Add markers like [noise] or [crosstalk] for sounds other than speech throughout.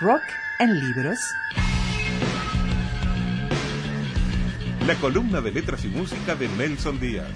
Rock en libros. La columna de letras y música de Nelson Díaz.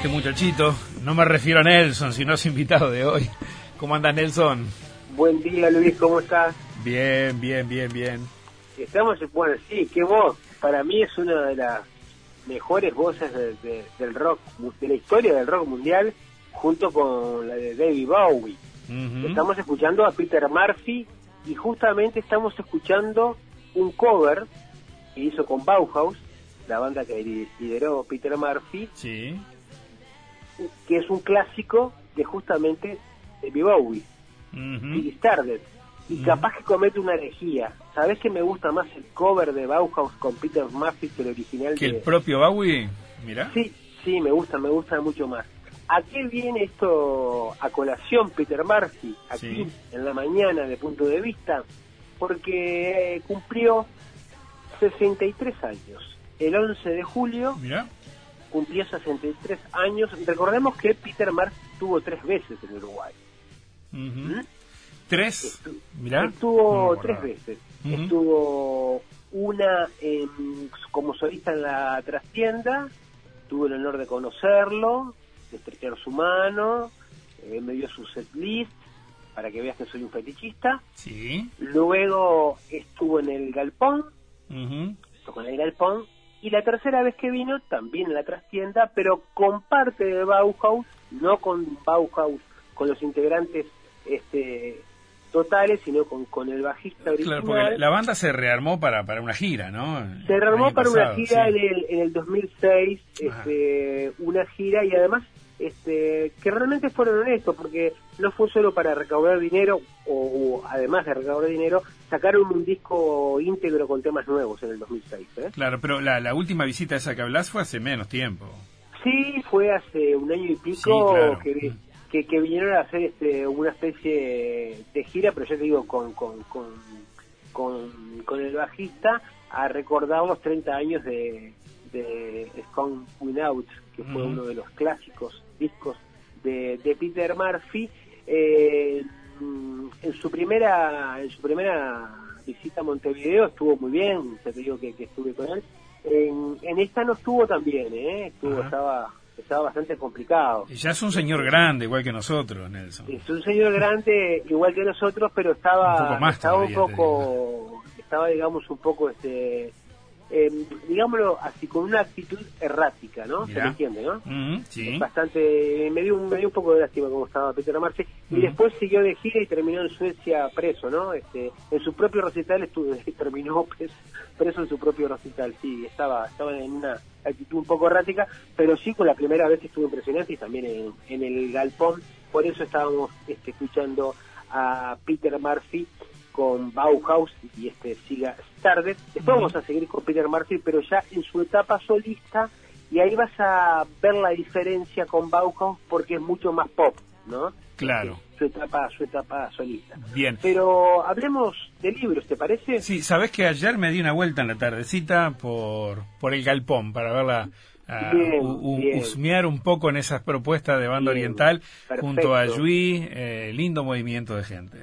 Este muchachito. No me refiero a Nelson, sino a su invitado de hoy. ¿Cómo andas, Nelson? Buen día, Luis, ¿cómo estás? Bien, bien, bien, bien. Estamos, bueno, sí, qué voz. Para mí es una de las mejores voces del rock, de la historia del rock mundial, junto con la de David Bowie. Estamos escuchando a Peter Murphy y justamente estamos escuchando un cover que hizo con Bauhaus, la banda que lideró Peter Murphy, sí que es un clásico de justamente de Bowie, y Started. Y capaz que comete una herejía. ¿Sabes que me gusta más el cover de Bauhaus con Peter Murphy que el original? ¿Que el propio Bowie? Mira. Sí, sí, me gusta, me gusta mucho más. ¿A qué viene esto a colación, Peter Murphy, aquí en la mañana de punto de vista? Porque eh, cumplió 63 años. El 11 de julio Mira cumplió 63 años. Recordemos que Peter Marx estuvo tres veces en Uruguay. ¿Mm? ¿Tres? Estuvo tres veces. Estuvo una como solista en la trastienda, tuve el honor de conocerlo, de estrechar su mano, eh, me dio su set list para que veas que soy un fetichista. Sí. Luego estuvo en el Galpón, tocó en el Galpón, y la tercera vez que vino, también en la trastienda, pero con parte de Bauhaus, no con Bauhaus, con los integrantes este totales, sino con, con el bajista original. Claro, porque la banda se rearmó para, para una gira, ¿no? Se rearmó para una gira en, el, en el 2006, este, una gira, y además este, que realmente fueron honestos, porque no fue solo para recaudar dinero, o, además de recaudar dinero, sacaron un disco íntegro con temas nuevos en el 2006. ¿eh? Claro, pero la, la última visita esa que hablas fue hace menos tiempo. Sí, fue hace un año y pico que, que, vinieron a hacer este, una especie de gira, pero ya te digo, con, con, con, con, con el bajista, a recordar los 30 años de, de Scone Without, que fue uno de los clásicos discos de, de Peter Murphy. Eh, en su primera en su primera visita a Montevideo estuvo muy bien, te digo que, estuve con él. En, esta no estuvo tan bien, ¿eh? estuvo, estaba estaba bastante complicado. Y ya es un señor grande, igual que nosotros, Nelson. Es un señor grande, igual que nosotros, pero estaba un estaba un poco, estaba digamos un poco este eh, digámoslo así, con una actitud errática, ¿no? Se me entiende, ¿no? sí. Bastante, me dio, un, me dio un poco de lástima como estaba Peter Marce, y después siguió de gira y terminó en Suecia preso, ¿no? Este, en su propio recital estuvo, [laughs] terminó preso, preso en su propio recital, sí, estaba, estaba en una actitud un poco errática, pero sí con la primera vez estuvo impresionante y también en, en el galpón, por eso estábamos este, escuchando a Peter Murphy con Bauhaus y este siga tarde. Después vamos a seguir con Peter Murphy, pero ya en su etapa solista y ahí vas a ver la diferencia con Bauhaus porque es mucho más pop, ¿no? Claro. Su etapa, su etapa solista. Bien. Pero hablemos de libros, ¿te parece? Sí, sabes que ayer me di una vuelta en la tardecita por, por el galpón para verla. husmear un poco en esas propuestas de banda oriental junto a Yui, eh, lindo movimiento de gente.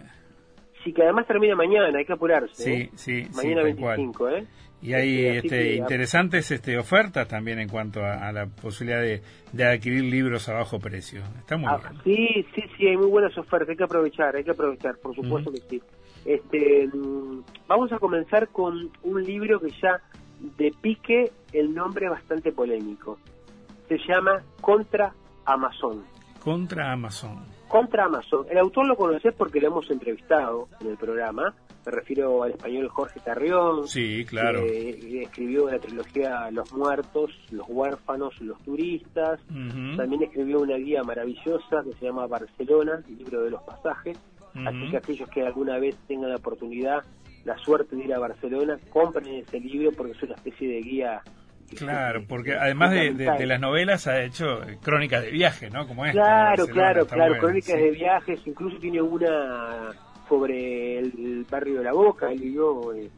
Sí, que además termina mañana, hay que apurarse. Sí, ¿eh? sí, mañana 25, ¿eh? Y hay este, interesantes este, ofertas también en cuanto a, la posibilidad de, de, adquirir libros a bajo precio. Está muy ah, bien. Sí, sí, sí, hay muy buenas ofertas, hay que aprovechar, hay que aprovechar, por supuesto que sí. Este, mm, vamos a comenzar con un libro que ya de pique el nombre bastante polémico. Se llama Contra Amazon. Contra Amazon. Contra Amazon. El autor lo conoces porque lo hemos entrevistado en el programa me refiero al español Jorge Carrión. Sí, claro. Que escribió la trilogía Los Muertos, Los Huérfanos, Los Turistas. También escribió una guía maravillosa que se llama Barcelona, el libro de los pasajes. Así que aquellos que alguna vez tengan la oportunidad, la suerte de ir a Barcelona, compren ese libro porque es una especie de guía Claro, porque además de, las novelas ha hecho crónicas de viaje, ¿no? Como Claro, claro, claro, crónicas de viajes, incluso tiene una sobre el, barrio de La Boca, él vivió en,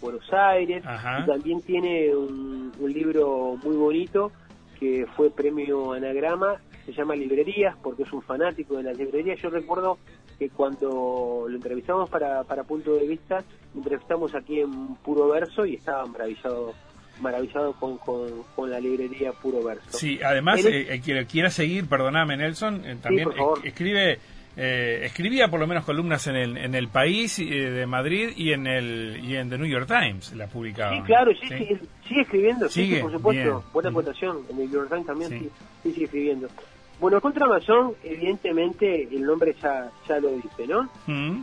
Buenos Aires, y también tiene un, libro muy bonito que fue premio Anagrama, se llama Librerías, porque es un fanático de las librerías. Yo recuerdo que cuando lo entrevistamos para, para Punto de Vista, lo entrevistamos aquí en Puro Verso y estaba maravillado maravillado con, con, la librería Puro Verso. Sí, además, eh, quien quiera seguir, perdóname Nelson, eh, también escribe eh, escribía por lo menos columnas en el, en el País eh, de Madrid y en el y en The New York Times la publicaba. Sí, claro, sí, sigue escribiendo, sí, por supuesto. Buena votación, en el New York Times también sí. sigue escribiendo. Bueno, contra Amazon, evidentemente, el nombre ya, ya lo dice, ¿no?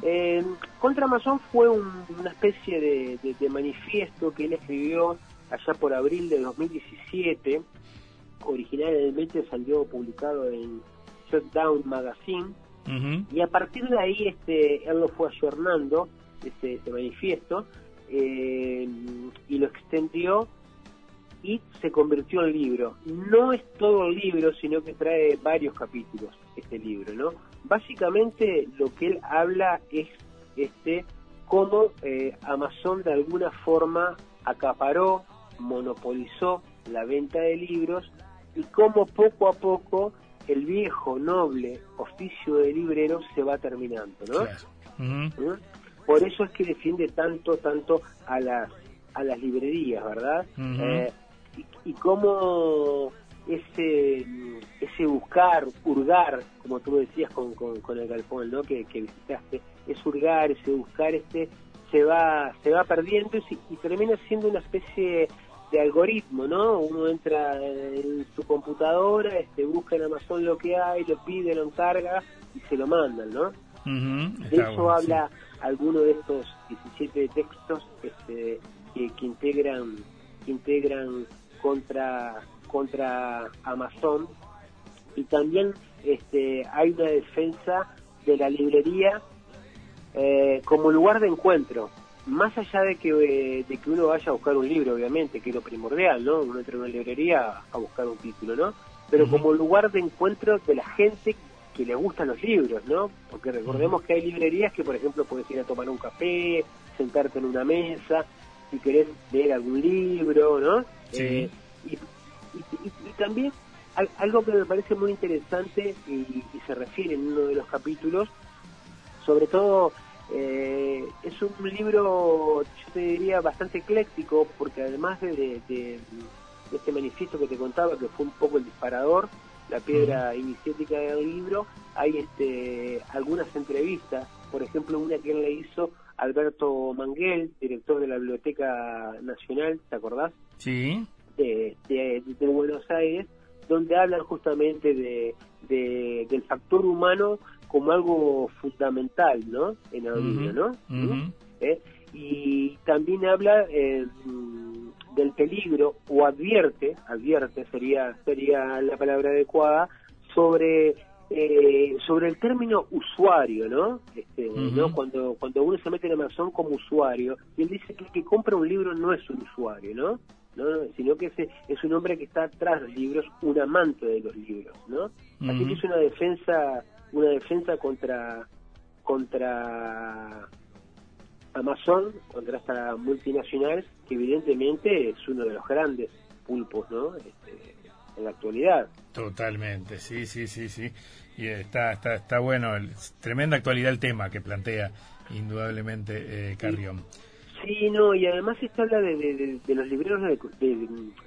Eh, contra Amazon fue una especie de, de, manifiesto que él escribió allá por abril de 2017. Originalmente salió publicado en Shutdown Magazine y a partir de ahí este, él lo fue ayornando, este, este manifiesto, eh, y lo extendió y se convirtió en libro. No es todo el libro, sino que trae varios capítulos este libro, ¿no? Básicamente lo que él habla es este cómo eh, Amazon de alguna forma acaparó, monopolizó la venta de libros y cómo poco a poco el viejo, noble oficio de librero se va terminando, ¿no? ¿Mm? Por eso es que defiende tanto, tanto a las, a las librerías, ¿verdad? Eh, y, cómo ese, ese buscar, hurgar, como tú decías con, con, el galpón, ¿no? Que, visitaste, es hurgar, ese buscar, este se va se va perdiendo y, y termina siendo una especie de algoritmo, ¿no? Uno entra en su computadora, este, busca en Amazon lo que hay, lo pide, lo encarga y se lo mandan, ¿no? de eso habla alguno de estos 17 textos este, que, integran que integran contra contra Amazon y también este, hay una defensa de la librería eh, como lugar de encuentro más allá de que, eh, de que uno vaya a buscar un libro, obviamente, que es lo primordial, ¿no? Uno entra en una librería a buscar un título, ¿no? Pero como lugar de encuentro de la gente que le gustan los libros, ¿no? Porque recordemos que hay librerías que, por ejemplo, puedes ir a tomar un café, sentarte en una mesa, si querés leer algún libro, ¿no? Sí. Eh, y, también algo que me parece muy interesante y, y se refiere en uno de los capítulos, sobre todo eh, es un libro, yo te diría, bastante ecléctico, porque además de, este manifiesto que te contaba, que fue un poco el disparador, la piedra iniciática del libro, hay este, algunas entrevistas, por ejemplo, una que él le hizo Alberto Manguel, director de la Biblioteca Nacional, ¿te acordás? Sí. De, de Buenos Aires, donde hablan justamente de, del factor humano como algo fundamental, ¿no? En el libro, ¿no? ¿Mm? ¿Eh? Y también habla eh, del peligro o advierte, advierte sería sería la palabra adecuada sobre eh, sobre el término usuario, ¿no? Este, ¿no? Cuando cuando uno se mete en Amazon como usuario, y él dice que el que compra un libro no es un usuario, ¿no? ¿no? sino que es, es un hombre que está atrás de los libros, un amante de los libros, ¿no? Así que es una defensa una defensa contra contra Amazon, contra esta multinacional, que evidentemente es uno de los grandes pulpos, ¿no? Este, en la actualidad. Totalmente, sí, sí, sí, sí. Y está, está, está bueno, tremenda actualidad el tema que plantea indudablemente eh, Carrión. Sí, no, y además se habla de, los libreros de,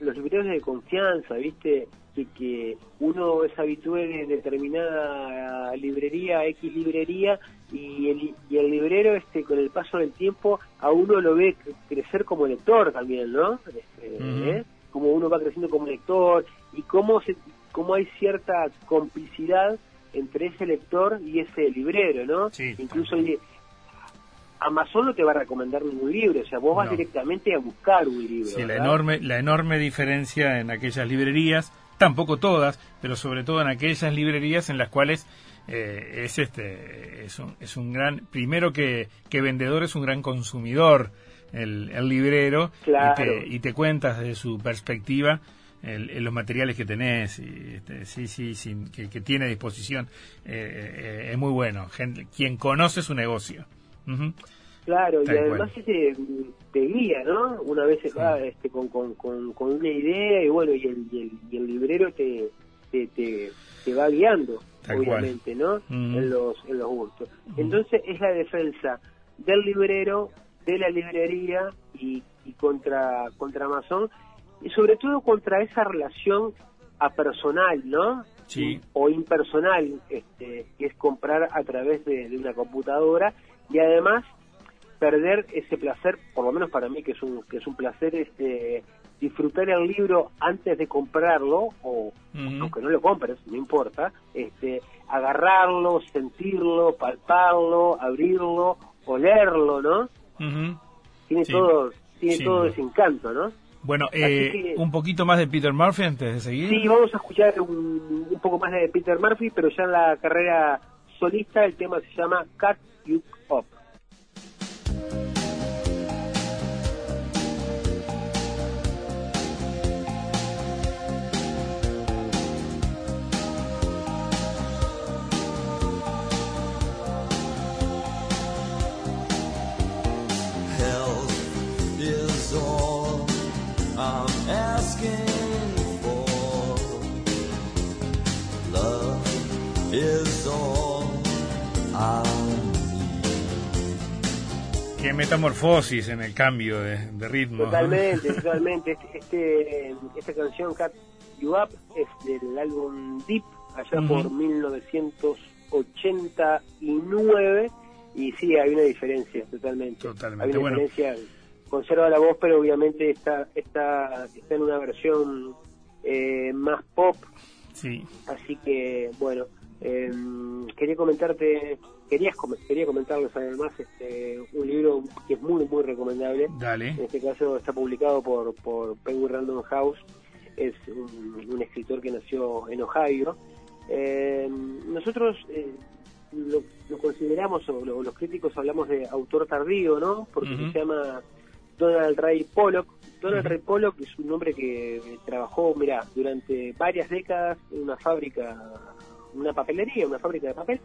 los libreros de confianza, ¿viste? Que, que uno es habitué de determinada librería, X librería, y el, y el librero, este con el paso del tiempo, a uno lo ve crecer como lector también, ¿no? Este, ¿eh? Como uno va creciendo como lector, y cómo, se, cómo hay cierta complicidad entre ese lector y ese librero, ¿no? Sí, Incluso Amazon no te va a recomendar ningún libro, o sea, vos vas directamente a buscar un libro. Sí, la enorme, la enorme diferencia en aquellas librerías, tampoco todas, pero sobre todo en aquellas librerías en las cuales eh, es este es un, es un gran primero que, que vendedor es un gran consumidor el, el librero y, te, cuentas de su perspectiva el, los materiales que tenés y, este, sí sí, sí que, tiene a disposición. Eh, eh, es muy bueno. Quien conoce su negocio. Claro, y además te, te, guía, ¿no? Una vez se va este, con, con, con, una idea y bueno, y el, y el, librero te, te, te, va guiando, obviamente, ¿no? En los, en los gustos. Entonces es la defensa del librero, de la librería y, y contra, contra Amazon, y sobre todo contra esa relación a personal, ¿no? Sí. O impersonal, este, que es comprar a través de, de una computadora y además perder ese placer, por lo menos para mí que es un, que es un placer este disfrutar el libro antes de comprarlo o aunque no lo compres, no importa, este agarrarlo, sentirlo, palparlo, abrirlo, olerlo, ¿no? Tiene todo tiene todo ese encanto, ¿no? Bueno, eh, un poquito más de Peter Murphy antes de seguir. Sí, vamos a escuchar un, un poco más de Peter Murphy, pero ya en la carrera solista el tema se llama Cut You Up. Metamorfosis en el cambio de, ritmo. Totalmente, [laughs] totalmente. Este, esta canción, Cat You Up, es del álbum Deep, allá por 1989. Y sí, hay una diferencia, totalmente. Totalmente. Hay una diferencia. Conserva la voz, pero obviamente está, está, está en una versión eh, más pop. Sí. Así que, bueno, eh, quería comentarte quería, quería comentarles además este, un libro que es muy, muy recomendable. Dale. En este caso está publicado por, por Penguin Random House. Es un, escritor que nació en Ohio. Eh, nosotros eh, lo, consideramos, o los críticos hablamos de autor tardío, ¿no? Porque se llama Donald Ray Pollock. Donald Ray Pollock es un hombre que trabajó, mira, durante varias décadas en una fábrica, una papelería, una fábrica de papel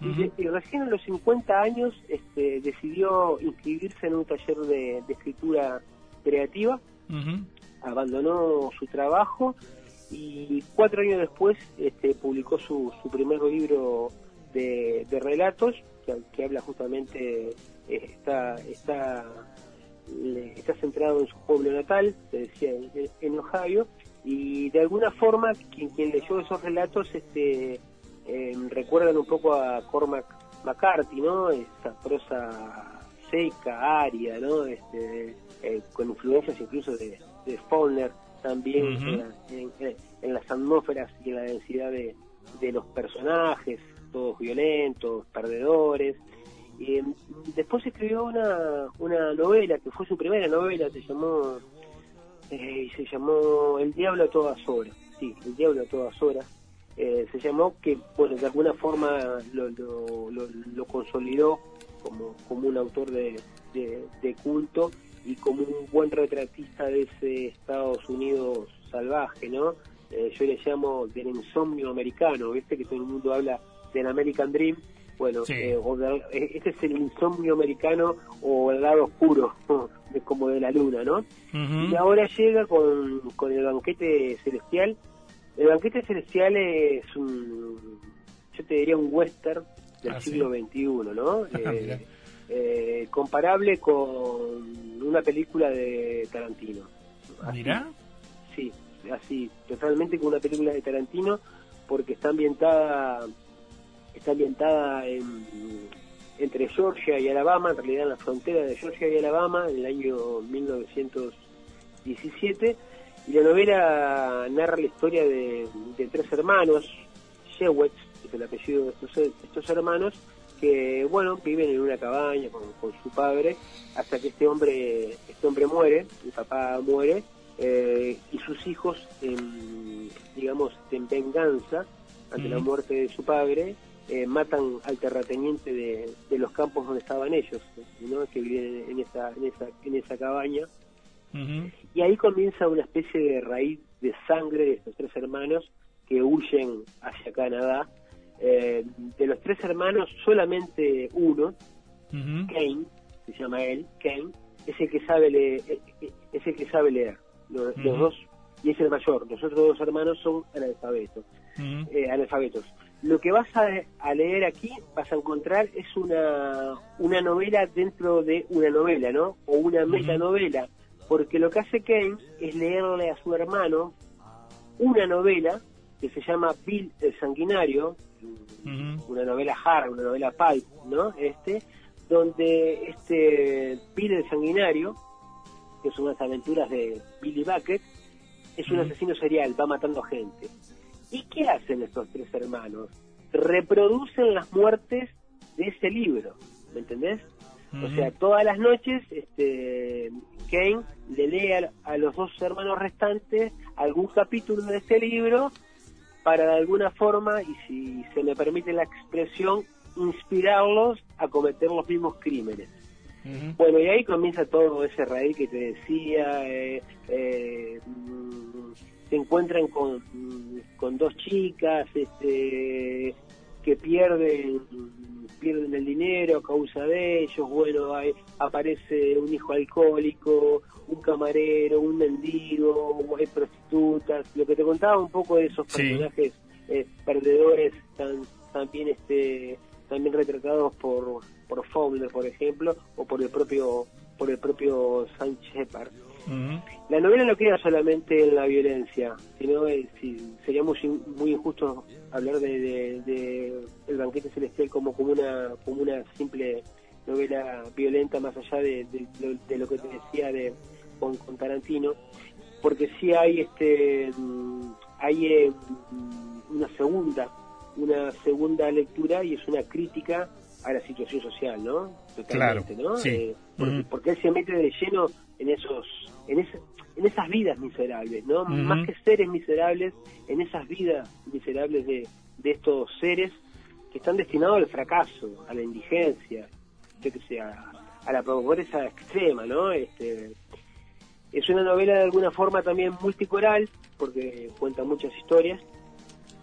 y, recién a los 50 años este, decidió inscribirse en un taller de, escritura creativa, abandonó su trabajo y cuatro años después este, publicó su, su primer libro de, relatos que, habla justamente, eh, está, está, está centrado en su pueblo natal, se decía en, Ohio, y de alguna forma quien, quien leyó esos relatos este, eh, recuerdan un poco a Cormac McCarthy, ¿no? Esa prosa seca, árida, ¿no? Este, eh, con influencias incluso de, de Faulkner también en, las atmósferas y en la densidad de, los personajes, todos violentos, perdedores. Y em, después escribió una, una novela, que fue su primera novela, se llamó, eh, se llamó El Diablo a todas horas. Sí, El Diablo a todas horas eh, se llamó que, bueno, de alguna forma lo, lo, consolidó como, como un autor de, de, culto y como un buen retratista de ese Estados Unidos salvaje, ¿no? Eh, yo le llamo del insomnio americano, ¿viste? Que todo el mundo habla del American Dream, bueno, eh, eh, este es el insomnio americano o el lado oscuro, [laughs] como de la luna, ¿no? Y ahora llega con, con el banquete celestial. El banquete celestial es un, yo te diría un western del ah, siglo XXI, ¿no? [laughs] Ah, eh, comparable con una película de Tarantino. ¿Mira? Sí, así, totalmente con una película de Tarantino, porque está ambientada está ambientada entre Georgia y Alabama, en realidad en la frontera de Georgia y Alabama, en el año 1917, y la novela narra la historia de, tres hermanos, Shewitz, que es el apellido de estos, hermanos, que bueno viven en una cabaña con, su padre hasta que este hombre este hombre muere el papá muere eh, y sus hijos digamos en venganza ante la muerte de su padre eh, matan al terrateniente de, los campos donde estaban ellos, que viven en esa, en esa, en esa cabaña. Y ahí comienza una especie de raíz de sangre de estos tres hermanos que huyen hacia Canadá. Eh, de los tres hermanos, solamente uno, Kane, se llama él, Kane, es el que sabe leer, es el que sabe leer. Los, dos, y es el mayor. Los otros dos hermanos son analfabetos. Eh, analfabetos lo que vas a, leer aquí, vas a encontrar, es una, una novela dentro de una novela, ¿no? O una metanovela, porque lo que hace Kane es leerle a su hermano una novela que se llama Bill el Sanguinario, una novela hard, una novela pulp, ¿no? Este, donde este Bill el Sanguinario, que son las aventuras de Billy Bucket, es un asesino serial, va matando gente. ¿Y qué hacen estos tres hermanos? Reproducen las muertes de ese libro, ¿me entendés? O sea, todas las noches este, Kane le lee a, los dos hermanos restantes algún capítulo de ese libro para de alguna forma, y si se me permite la expresión, inspirarlos a cometer los mismos crímenes. Bueno, y ahí comienza todo ese raíz que te decía, eh, eh, se encuentran con, con dos chicas este, que pierden pierden el dinero a causa de ellos, bueno, aparece un hijo alcohólico, un camarero, un mendigo, hay prostitutas, lo que te contaba un poco de esos personajes eh, perdedores tan, también este también retratados por por Faulkner, por ejemplo, o por el propio por el propio Sánchez Shepard. La novela no queda solamente en la violencia, sino si, sería muy, injusto hablar de, El banquete celestial como, como, una, como una simple novela violenta más allá de, lo que te decía de con, Tarantino, porque sí hay este hay eh, una segunda una segunda lectura y es una crítica a la situación social, ¿no? Totalmente, ¿no? Eh, porque, él se mete de lleno en esos en, en esas vidas miserables, ¿no? Más que seres miserables, en esas vidas miserables de, de estos seres que están destinados al fracaso, a la indigencia, yo que sé, a, la pobreza extrema, ¿no? Este, es una novela de alguna forma también multicoral, porque cuenta muchas historias,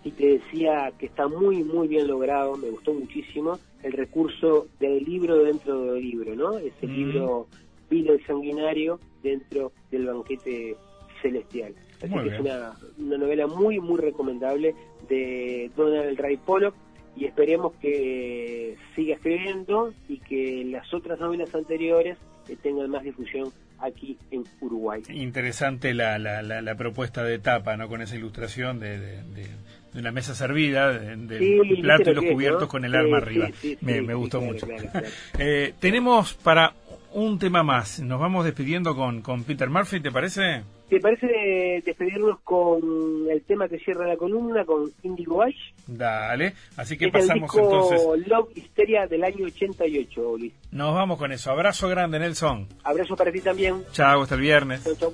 y te decía que está muy, muy bien logrado, me gustó muchísimo el recurso del libro dentro del libro, ¿no? Ese libro Vino el Sanguinario dentro del banquete celestial. Así que es una, una, novela muy, muy recomendable de Donald Ray Pollock y esperemos que siga escribiendo y que las otras novelas anteriores tengan más difusión aquí en Uruguay. Interesante la, la, la, propuesta de tapa, ¿no? Con esa ilustración de, de, una mesa servida, del plato y los cubiertos con el arma arriba. me, me, gustó mucho. Eh, tenemos para un tema más. Nos vamos despidiendo con, con Peter Murphy, ¿te parece? ¿Te parece despedirnos con el tema que cierra la columna, con Indigo Ash? Dale, así que pasamos el disco entonces. Love Hysteria del año 88, Luis. Nos vamos con eso. Abrazo grande, Nelson. Abrazo para ti también. Chao, hasta el viernes. Chao, chao.